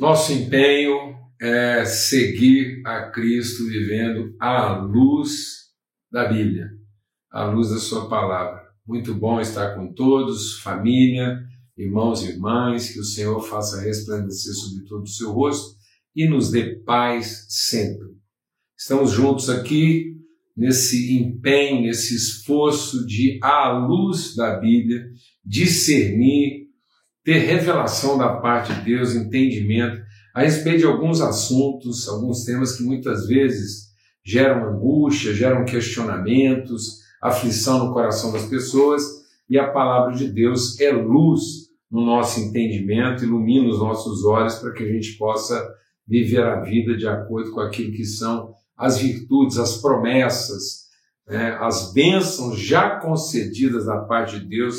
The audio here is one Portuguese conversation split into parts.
Nosso empenho é seguir a Cristo vivendo à luz da Bíblia, à luz da Sua palavra. Muito bom estar com todos, família, irmãos e irmãs, que o Senhor faça resplandecer sobre todo o seu rosto e nos dê paz sempre. Estamos juntos aqui nesse empenho, nesse esforço de, à luz da Bíblia, discernir, ter revelação da parte de Deus, entendimento a respeito de alguns assuntos, alguns temas que muitas vezes geram angústia, geram questionamentos, aflição no coração das pessoas, e a palavra de Deus é luz no nosso entendimento, ilumina os nossos olhos para que a gente possa viver a vida de acordo com aquilo que são as virtudes, as promessas, né, as bênçãos já concedidas da parte de Deus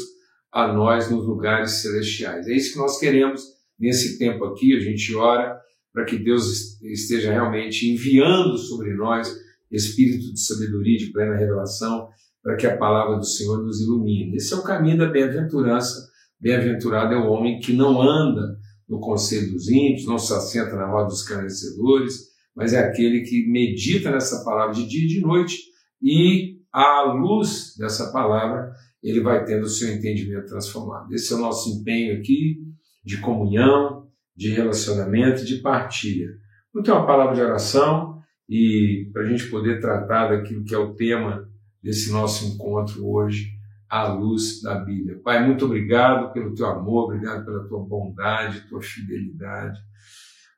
a nós nos lugares celestiais. É isso que nós queremos nesse tempo aqui. A gente ora para que Deus esteja realmente enviando sobre nós espírito de sabedoria, de plena revelação, para que a palavra do Senhor nos ilumine. Esse é o caminho da bem-aventurança. Bem-aventurado é o homem que não anda no conselho dos ímpios, não se assenta na roda dos escarnecedores, mas é aquele que medita nessa palavra de dia e de noite e, à luz dessa palavra, ele vai tendo o seu entendimento transformado. Esse é o nosso empenho aqui de comunhão, de relacionamento, de partilha. Vamos ter uma palavra de oração e para a gente poder tratar daquilo que é o tema desse nosso encontro hoje, à luz da Bíblia. Pai, muito obrigado pelo teu amor, obrigado pela tua bondade, tua fidelidade.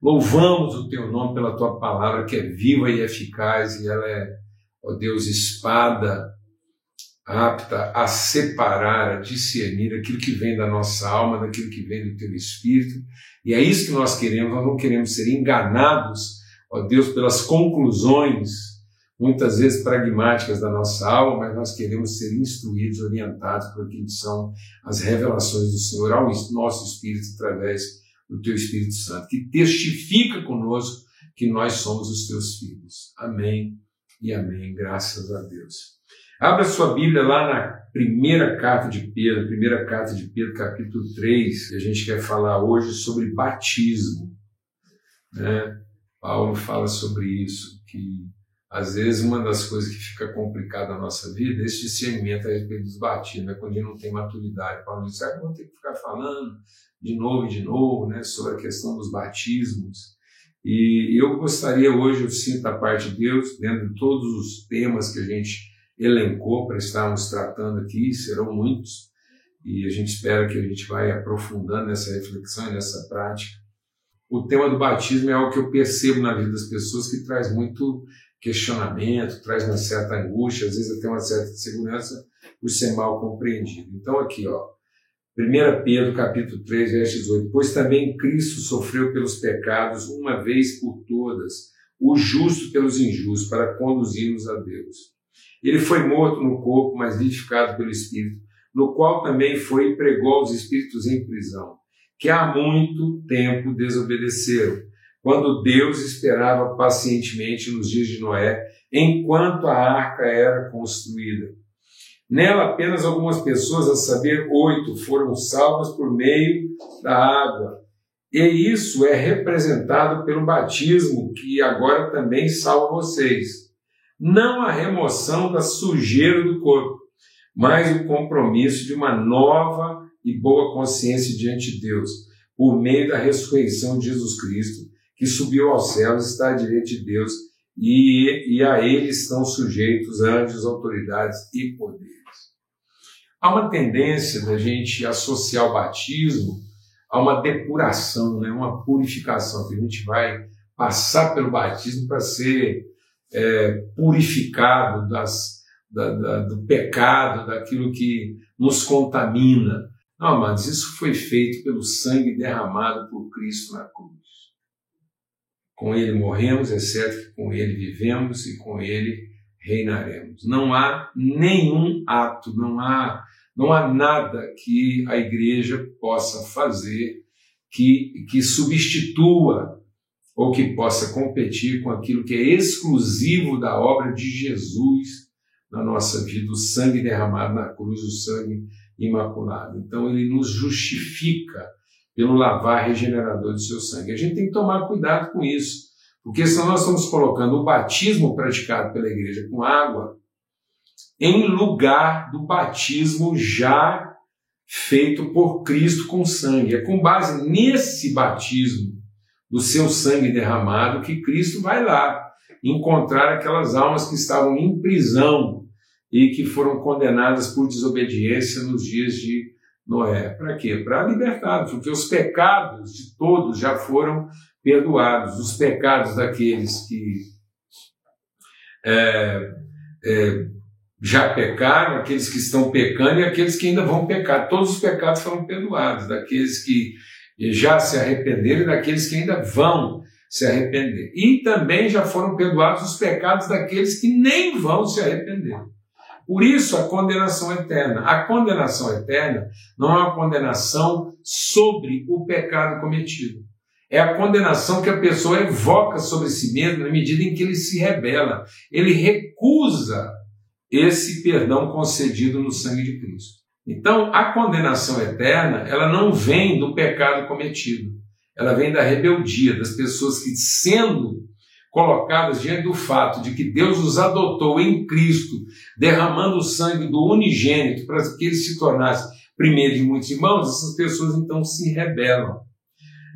Louvamos o teu nome pela tua palavra que é viva e eficaz e ela é, ó Deus, espada apta a separar, a discernir aquilo que vem da nossa alma, daquilo que vem do teu espírito. E é isso que nós queremos, nós não queremos ser enganados, ó Deus, pelas conclusões muitas vezes pragmáticas da nossa alma, mas nós queremos ser instruídos, orientados por aquilo que são as revelações do Senhor ao nosso espírito através do teu Espírito Santo, que testifica conosco que nós somos os teus filhos. Amém e amém. Graças a Deus. Abra sua Bíblia lá na primeira carta de Pedro, primeira carta de Pedro, capítulo 3, que a gente quer falar hoje sobre batismo. Né? Paulo fala sobre isso, que às vezes uma das coisas que fica complicada na nossa vida é esse discernimento a respeito dos batismos, né? quando a gente não tem maturidade. Paulo diz, ah, vou ter que ficar falando de novo e de novo né? sobre a questão dos batismos. E eu gostaria hoje, eu sinto a parte de Deus, dentro de todos os temas que a gente elencou para estarmos tratando aqui, serão muitos, e a gente espera que a gente vai aprofundando nessa reflexão e nessa prática. O tema do batismo é algo que eu percebo na vida das pessoas que traz muito questionamento, traz uma certa angústia, às vezes até uma certa insegurança por ser mal compreendido. Então aqui, ó, 1 Pedro capítulo 3, verso 18, pois também Cristo sofreu pelos pecados uma vez por todas, o justo pelos injustos, para conduzir-nos a Deus. Ele foi morto no corpo, mas vivificado pelo Espírito, no qual também foi e pregou aos espíritos em prisão, que há muito tempo desobedeceram, quando Deus esperava pacientemente nos dias de Noé, enquanto a arca era construída. Nela, apenas algumas pessoas, a saber, oito, foram salvas por meio da água. E isso é representado pelo batismo, que agora também salva vocês não a remoção da sujeira do corpo, mas o compromisso de uma nova e boa consciência diante de Deus, por meio da ressurreição de Jesus Cristo, que subiu aos céus está direita de Deus, e, e a ele estão sujeitos anjos, autoridades e poderes. Há uma tendência da gente associar o batismo a uma depuração, né? uma purificação, que a gente vai passar pelo batismo para ser é, purificado das, da, da, do pecado, daquilo que nos contamina. Não, mas isso foi feito pelo sangue derramado por Cristo na cruz. Com Ele morremos, é certo que com Ele vivemos e com Ele reinaremos. Não há nenhum ato, não há, não há nada que a igreja possa fazer que, que substitua ou que possa competir com aquilo que é exclusivo da obra de Jesus na nossa vida, o sangue derramado na cruz, o sangue imaculado. Então ele nos justifica pelo lavar regenerador do seu sangue. A gente tem que tomar cuidado com isso, porque senão nós estamos colocando o batismo praticado pela igreja com água em lugar do batismo já feito por Cristo com sangue. É com base nesse batismo do seu sangue derramado que Cristo vai lá encontrar aquelas almas que estavam em prisão e que foram condenadas por desobediência nos dias de Noé. Para quê? Para libertar, porque os pecados de todos já foram perdoados. Os pecados daqueles que é, é, já pecaram, aqueles que estão pecando e aqueles que ainda vão pecar. Todos os pecados foram perdoados, daqueles que já se arrependeram e daqueles que ainda vão se arrepender. E também já foram perdoados os pecados daqueles que nem vão se arrepender. Por isso a condenação eterna. A condenação eterna não é uma condenação sobre o pecado cometido. É a condenação que a pessoa evoca sobre si mesma na medida em que ele se rebela. Ele recusa esse perdão concedido no sangue de Cristo. Então, a condenação eterna, ela não vem do pecado cometido. Ela vem da rebeldia, das pessoas que, sendo colocadas diante do fato de que Deus os adotou em Cristo, derramando o sangue do unigênito para que ele se tornasse primeiro de muitos irmãos, essas pessoas então se rebelam.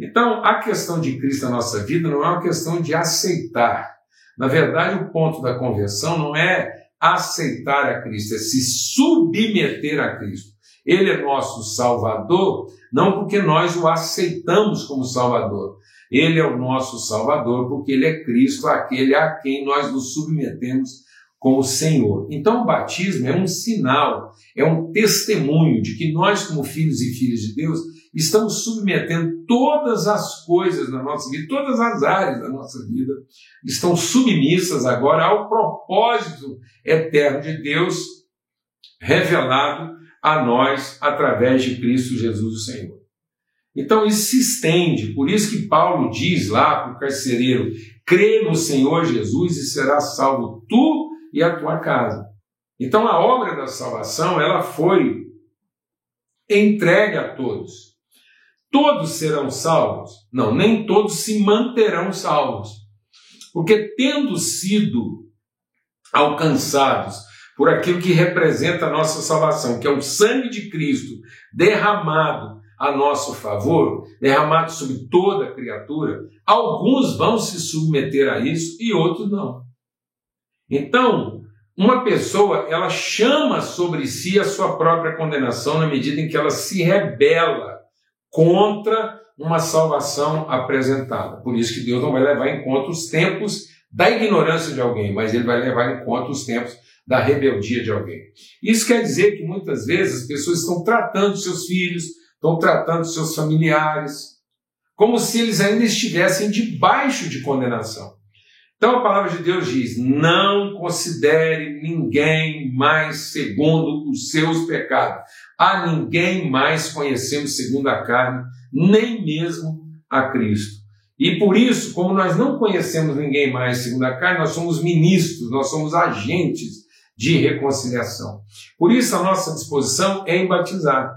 Então, a questão de Cristo na nossa vida não é uma questão de aceitar. Na verdade, o ponto da conversão não é aceitar a Cristo, é se submeter a Cristo. Ele é nosso Salvador, não porque nós o aceitamos como Salvador. Ele é o nosso Salvador, porque ele é Cristo, aquele a quem nós nos submetemos como Senhor. Então, o batismo é um sinal, é um testemunho de que nós, como filhos e filhas de Deus, estamos submetendo todas as coisas da nossa vida, todas as áreas da nossa vida, estão submissas agora ao propósito eterno de Deus revelado a nós através de Cristo Jesus, o Senhor. Então isso se estende, por isso que Paulo diz lá para o carcereiro: crê no Senhor Jesus e será salvo tu e a tua casa. Então a obra da salvação ela foi entregue a todos. Todos serão salvos? Não, nem todos se manterão salvos. Porque tendo sido alcançados por aquilo que representa a nossa salvação, que é o sangue de Cristo derramado a nosso favor, derramado sobre toda criatura, alguns vão se submeter a isso e outros não. Então, uma pessoa, ela chama sobre si a sua própria condenação na medida em que ela se rebela contra uma salvação apresentada. Por isso que Deus não vai levar em conta os tempos da ignorância de alguém, mas ele vai levar em conta os tempos da rebeldia de alguém. Isso quer dizer que muitas vezes as pessoas estão tratando seus filhos, estão tratando seus familiares, como se eles ainda estivessem debaixo de condenação. Então a palavra de Deus diz: não considere ninguém mais segundo os seus pecados. A ninguém mais conhecemos segundo a carne, nem mesmo a Cristo. E por isso, como nós não conhecemos ninguém mais segundo a carne, nós somos ministros, nós somos agentes de reconciliação. Por isso, a nossa disposição é em batizar,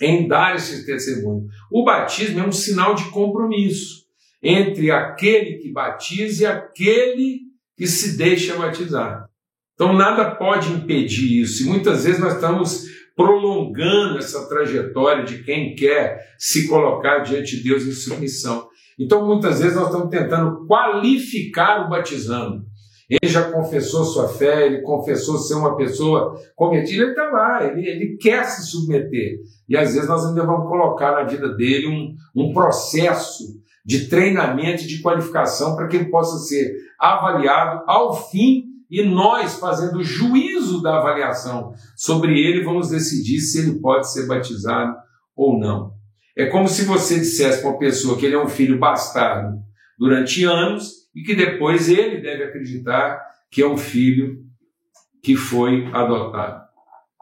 em dar esse testemunho. O batismo é um sinal de compromisso entre aquele que batiza e aquele que se deixa batizar. Então, nada pode impedir isso. E muitas vezes nós estamos prolongando essa trajetória de quem quer se colocar diante de Deus em submissão. Então, muitas vezes, nós estamos tentando qualificar o batizando. Ele já confessou sua fé, ele confessou ser uma pessoa cometida, ele está lá, ele, ele quer se submeter. E às vezes nós ainda vamos colocar na vida dele um, um processo de treinamento e de qualificação para que ele possa ser avaliado ao fim e nós, fazendo juízo da avaliação sobre ele, vamos decidir se ele pode ser batizado ou não. É como se você dissesse para uma pessoa que ele é um filho bastardo durante anos e que depois ele deve acreditar que é um filho que foi adotado.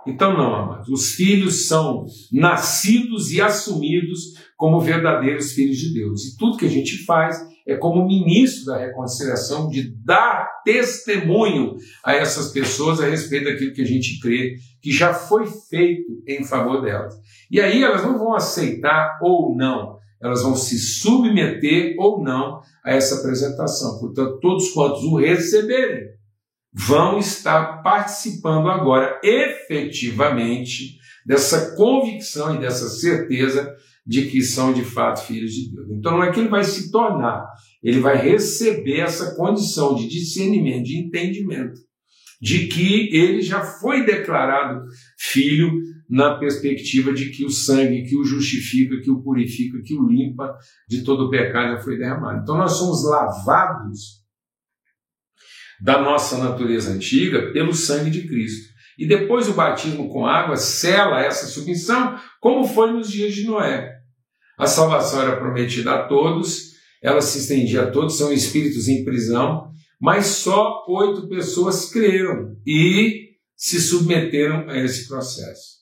Então, não, amados. Os filhos são nascidos e assumidos como verdadeiros filhos de Deus. E tudo que a gente faz é como ministro da reconciliação de dar testemunho a essas pessoas a respeito daquilo que a gente crê que já foi feito em favor delas. E aí elas não vão aceitar ou não, elas vão se submeter ou não a essa apresentação. Portanto, todos quantos o receberem vão estar participando agora efetivamente dessa convicção e dessa certeza de que são de fato filhos de Deus. Então não é que ele vai se tornar, ele vai receber essa condição de discernimento, de entendimento, de que ele já foi declarado filho na perspectiva de que o sangue que o justifica, que o purifica, que o limpa de todo o pecado já foi derramado. Então nós somos lavados da nossa natureza antiga pelo sangue de Cristo. E depois o batismo com água sela essa submissão, como foi nos dias de Noé. A salvação era prometida a todos, ela se estendia a todos, são espíritos em prisão, mas só oito pessoas creram e se submeteram a esse processo.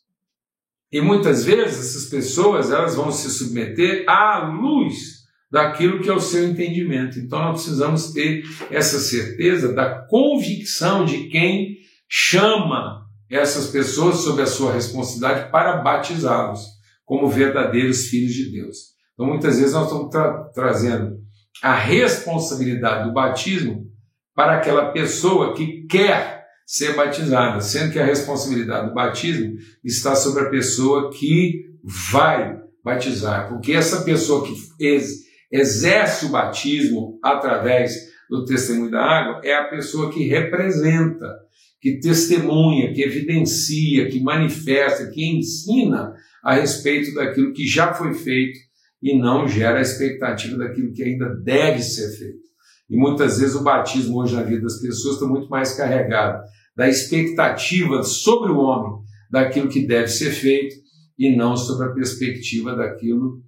E muitas vezes essas pessoas elas vão se submeter à luz daquilo que é o seu entendimento. Então nós precisamos ter essa certeza da convicção de quem chama essas pessoas sob a sua responsabilidade para batizá-los como verdadeiros filhos de Deus. Então, muitas vezes, nós estamos tra trazendo a responsabilidade do batismo para aquela pessoa que quer ser batizada, sendo que a responsabilidade do batismo está sobre a pessoa que vai batizar, porque essa pessoa que ex exerce o batismo através do testemunho da água é a pessoa que representa, que testemunha, que evidencia, que manifesta, que ensina a respeito daquilo que já foi feito e não gera a expectativa daquilo que ainda deve ser feito. E muitas vezes o batismo hoje na vida das pessoas está muito mais carregado da expectativa sobre o homem, daquilo que deve ser feito e não sobre a perspectiva daquilo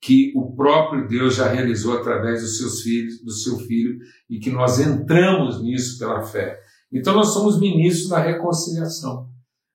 que o próprio Deus já realizou através dos seus filhos, do seu filho e que nós entramos nisso pela fé. Então nós somos ministros da reconciliação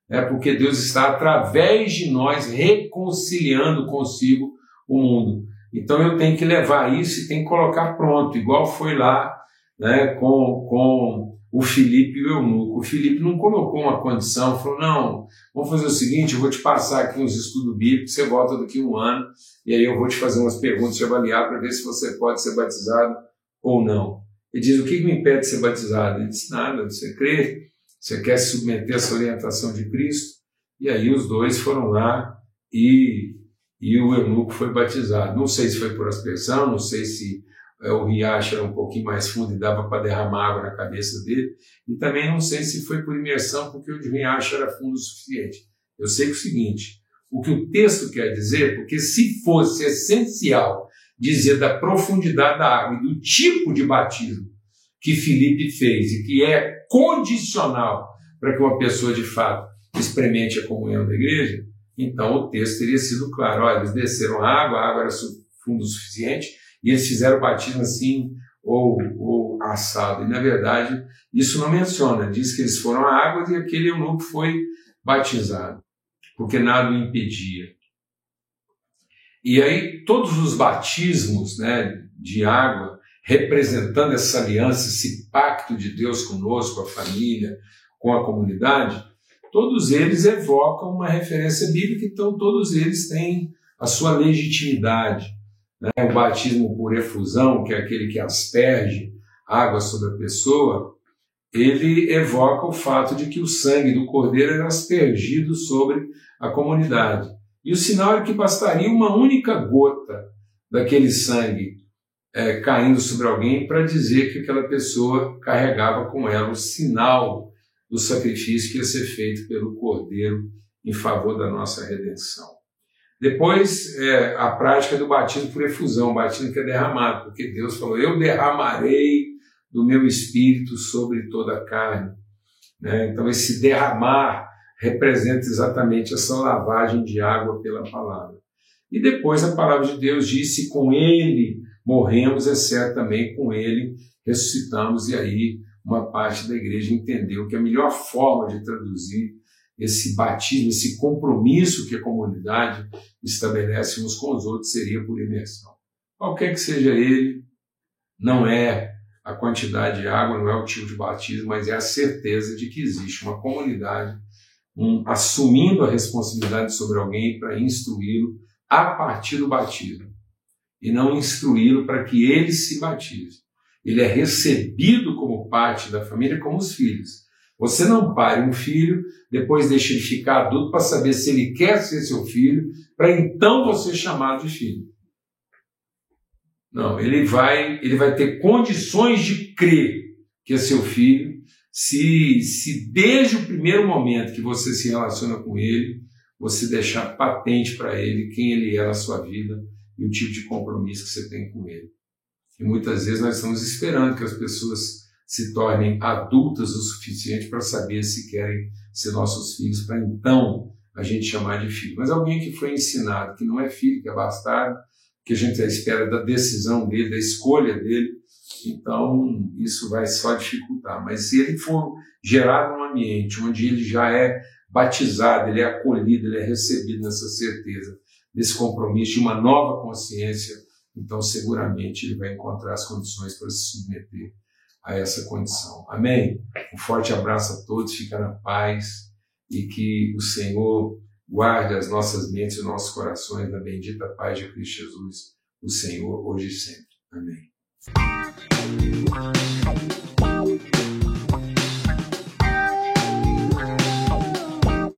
é porque Deus está através de nós reconciliando consigo o mundo. Então eu tenho que levar isso e tenho que colocar pronto, igual foi lá né, com, com o Felipe e o eunuco. O Felipe não colocou uma condição, falou: não, vamos fazer o seguinte, eu vou te passar aqui uns estudos bíblicos, você volta daqui a um ano, e aí eu vou te fazer umas perguntas, te avaliar para ver se você pode ser batizado ou não. Ele diz: o que me impede de ser batizado? Ele disse: nada, você crê você quer se submeter a essa orientação de Cristo? E aí os dois foram lá e, e o eunuco foi batizado. Não sei se foi por aspersão, não sei se o riacho era um pouquinho mais fundo e dava para derramar água na cabeça dele, e também não sei se foi por imersão, porque o riacho era fundo o suficiente. Eu sei que é o seguinte, o que o texto quer dizer, porque se fosse essencial dizer da profundidade da água e do tipo de batismo que Felipe fez e que é condicional para que uma pessoa de fato experimente a comunhão da igreja, então o texto teria sido claro. Olha, eles desceram a água, a água era fundo o suficiente e eles fizeram batismo assim ou, ou assado. E na verdade isso não menciona, diz que eles foram à água e aquele eunuco foi batizado, porque nada o impedia. E aí todos os batismos né, de água representando essa aliança, esse pacto de Deus conosco, a família, com a comunidade, todos eles evocam uma referência bíblica, então todos eles têm a sua legitimidade. Né? O batismo por efusão, que é aquele que asperge água sobre a pessoa, ele evoca o fato de que o sangue do cordeiro era aspergido sobre a comunidade. E o sinal é que bastaria uma única gota daquele sangue é, caindo sobre alguém para dizer que aquela pessoa carregava com ela o sinal do sacrifício que ia ser feito pelo Cordeiro em favor da nossa redenção. Depois, é, a prática do batismo por efusão, batismo que é derramado, porque Deus falou: Eu derramarei do meu espírito sobre toda a carne. Né? Então, esse derramar representa exatamente essa lavagem de água pela palavra. E depois a palavra de Deus disse: Com ele morremos, exceto também com ele ressuscitamos, e aí uma parte da igreja entendeu que a melhor forma de traduzir esse batismo, esse compromisso que a comunidade estabelece uns com os outros seria por imersão. Qualquer que seja ele, não é a quantidade de água, não é o tipo de batismo, mas é a certeza de que existe uma comunidade um, assumindo a responsabilidade sobre alguém para instruí-lo a partir do batismo e não instruí-lo para que ele se batize. Ele é recebido como parte da família, como os filhos. Você não pare um filho, depois deixa ele ficar adulto para saber se ele quer ser seu filho, para então você chamar de filho. Não, ele vai, ele vai ter condições de crer que é seu filho, se, se desde o primeiro momento que você se relaciona com ele, você deixar patente para ele quem ele é na sua vida e o tipo de compromisso que você tem com ele. E muitas vezes nós estamos esperando que as pessoas se tornem adultas o suficiente para saber se querem ser nossos filhos, para então a gente chamar de filho. Mas alguém que foi ensinado que não é filho, que é bastardo, que a gente espera da decisão dele, da escolha dele, então isso vai só dificultar. Mas se ele for gerado num ambiente onde ele já é batizado, ele é acolhido, ele é recebido nessa certeza, nesse compromisso de uma nova consciência, então seguramente ele vai encontrar as condições para se submeter a essa condição. Amém? Um forte abraço a todos, fica na paz e que o Senhor guarde as nossas mentes e nossos corações na bendita paz de Cristo Jesus, o Senhor, hoje e sempre. Amém.